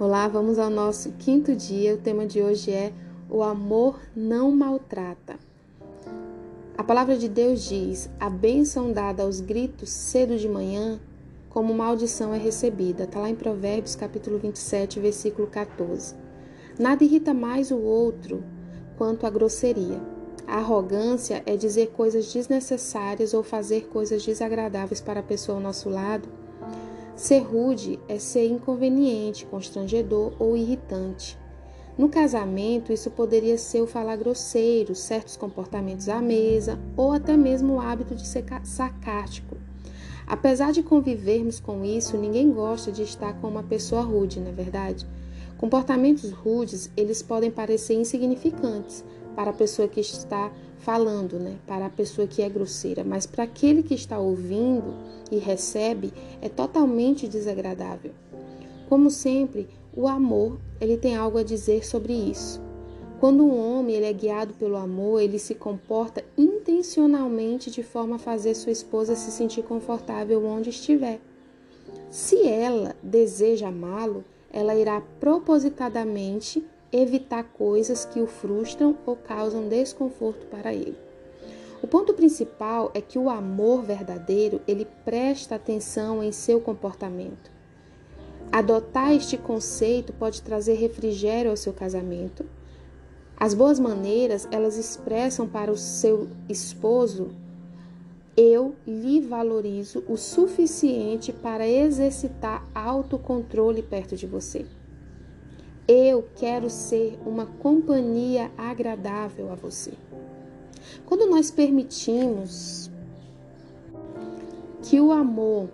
Olá, vamos ao nosso quinto dia. O tema de hoje é O amor não maltrata. A palavra de Deus diz: A bênção dada aos gritos cedo de manhã, como maldição é recebida. Está lá em Provérbios, capítulo 27, versículo 14. Nada irrita mais o outro quanto a grosseria. A arrogância é dizer coisas desnecessárias ou fazer coisas desagradáveis para a pessoa ao nosso lado Ser rude é ser inconveniente, constrangedor ou irritante. No casamento, isso poderia ser o falar grosseiro, certos comportamentos à mesa ou até mesmo o hábito de ser sarcástico. Apesar de convivermos com isso, ninguém gosta de estar com uma pessoa rude, não é verdade? Comportamentos rudes, eles podem parecer insignificantes para a pessoa que está falando, né? Para a pessoa que é grosseira, mas para aquele que está ouvindo e recebe é totalmente desagradável. Como sempre, o amor, ele tem algo a dizer sobre isso. Quando um homem ele é guiado pelo amor, ele se comporta intencionalmente de forma a fazer sua esposa se sentir confortável onde estiver. Se ela deseja amá-lo, ela irá propositadamente evitar coisas que o frustram ou causam desconforto para ele. O ponto principal é que o amor verdadeiro, ele presta atenção em seu comportamento. Adotar este conceito pode trazer refrigério ao seu casamento. As boas maneiras, elas expressam para o seu esposo eu lhe valorizo o suficiente para exercitar autocontrole perto de você. Eu quero ser uma companhia agradável a você. Quando nós permitimos que o amor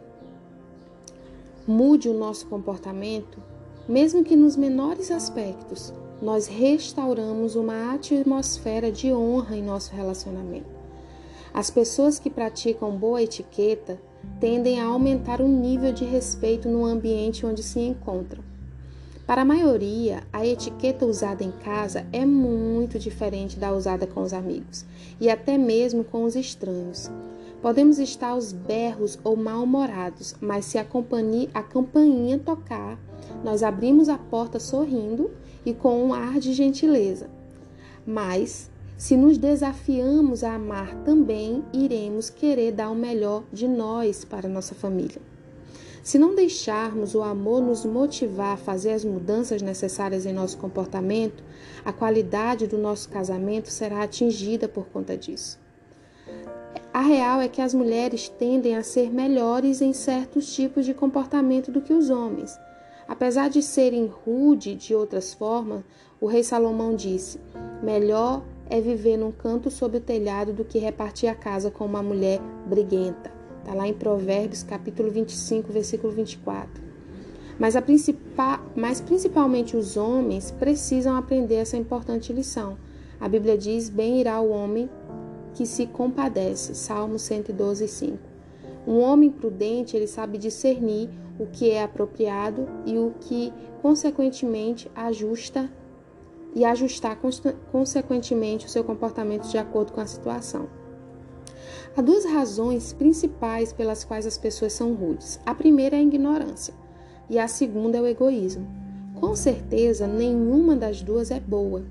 mude o nosso comportamento, mesmo que nos menores aspectos, nós restauramos uma atmosfera de honra em nosso relacionamento. As pessoas que praticam boa etiqueta tendem a aumentar o nível de respeito no ambiente onde se encontram. Para a maioria, a etiqueta usada em casa é muito diferente da usada com os amigos e até mesmo com os estranhos. Podemos estar aos berros ou mal-humorados, mas se a, companhia, a campainha tocar, nós abrimos a porta sorrindo e com um ar de gentileza. Mas, se nos desafiamos a amar também, iremos querer dar o melhor de nós para nossa família. Se não deixarmos o amor nos motivar a fazer as mudanças necessárias em nosso comportamento, a qualidade do nosso casamento será atingida por conta disso. A real é que as mulheres tendem a ser melhores em certos tipos de comportamento do que os homens. Apesar de serem rude de outras formas, o rei Salomão disse: Melhor é viver num canto sob o telhado do que repartir a casa com uma mulher briguenta. Está lá em Provérbios, capítulo 25, versículo 24. Mas, a principal, mas principalmente os homens precisam aprender essa importante lição. A Bíblia diz: Bem irá o homem que se compadece. Salmo 112, 5. Um homem prudente, ele sabe discernir o que é apropriado e o que, consequentemente, ajusta e ajustar consequentemente o seu comportamento de acordo com a situação. Há duas razões principais pelas quais as pessoas são rudes. A primeira é a ignorância e a segunda é o egoísmo. Com certeza, nenhuma das duas é boa.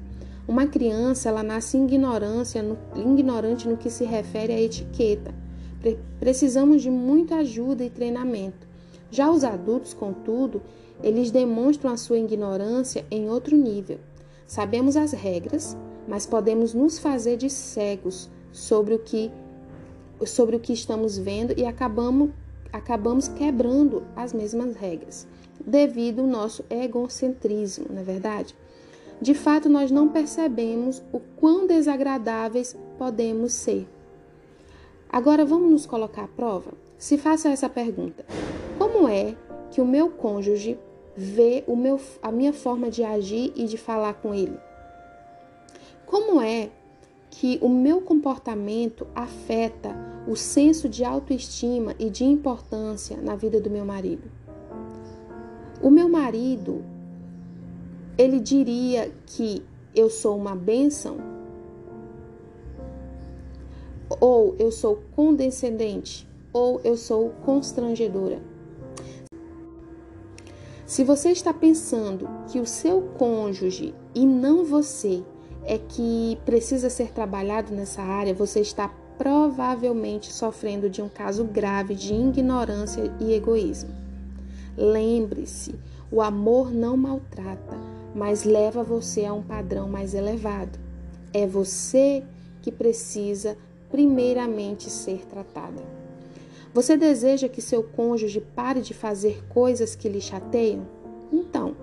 Uma criança ela nasce ignorância, no, ignorante no que se refere à etiqueta. Pre precisamos de muita ajuda e treinamento. Já os adultos, contudo, eles demonstram a sua ignorância em outro nível. Sabemos as regras, mas podemos nos fazer de cegos sobre o que sobre o que estamos vendo e acabamos, acabamos quebrando as mesmas regras, devido ao nosso egocentrismo, não é verdade? De fato, nós não percebemos o quão desagradáveis podemos ser. Agora vamos nos colocar à prova? Se faça essa pergunta: Como é que o meu cônjuge vê o meu, a minha forma de agir e de falar com ele? Como é que o meu comportamento afeta o senso de autoestima e de importância na vida do meu marido. O meu marido, ele diria que eu sou uma bênção? Ou eu sou condescendente? Ou eu sou constrangedora? Se você está pensando que o seu cônjuge e não você é que precisa ser trabalhado nessa área, você está provavelmente sofrendo de um caso grave de ignorância e egoísmo. Lembre-se, o amor não maltrata, mas leva você a um padrão mais elevado. É você que precisa primeiramente ser tratada. Você deseja que seu cônjuge pare de fazer coisas que lhe chateiam? Então,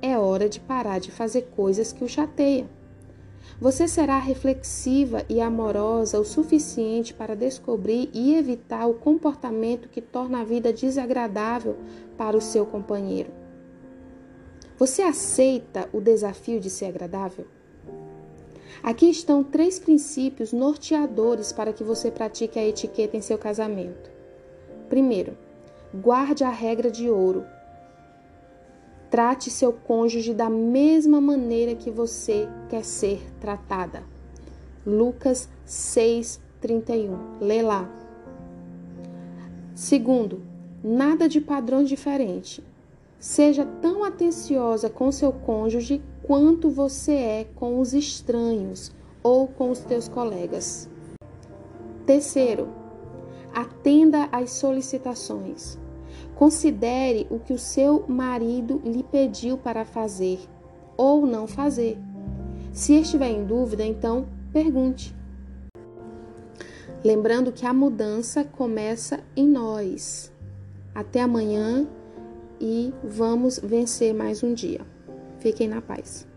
é hora de parar de fazer coisas que o chateiam. Você será reflexiva e amorosa o suficiente para descobrir e evitar o comportamento que torna a vida desagradável para o seu companheiro. Você aceita o desafio de ser agradável? Aqui estão três princípios norteadores para que você pratique a etiqueta em seu casamento. Primeiro, guarde a regra de ouro. Trate seu cônjuge da mesma maneira que você quer ser tratada. Lucas 6:31. Lê lá. Segundo, nada de padrões diferentes. Seja tão atenciosa com seu cônjuge quanto você é com os estranhos ou com os teus colegas. Terceiro, atenda às solicitações. Considere o que o seu marido lhe pediu para fazer ou não fazer. Se estiver em dúvida, então pergunte. Lembrando que a mudança começa em nós. Até amanhã e vamos vencer mais um dia. Fiquem na paz.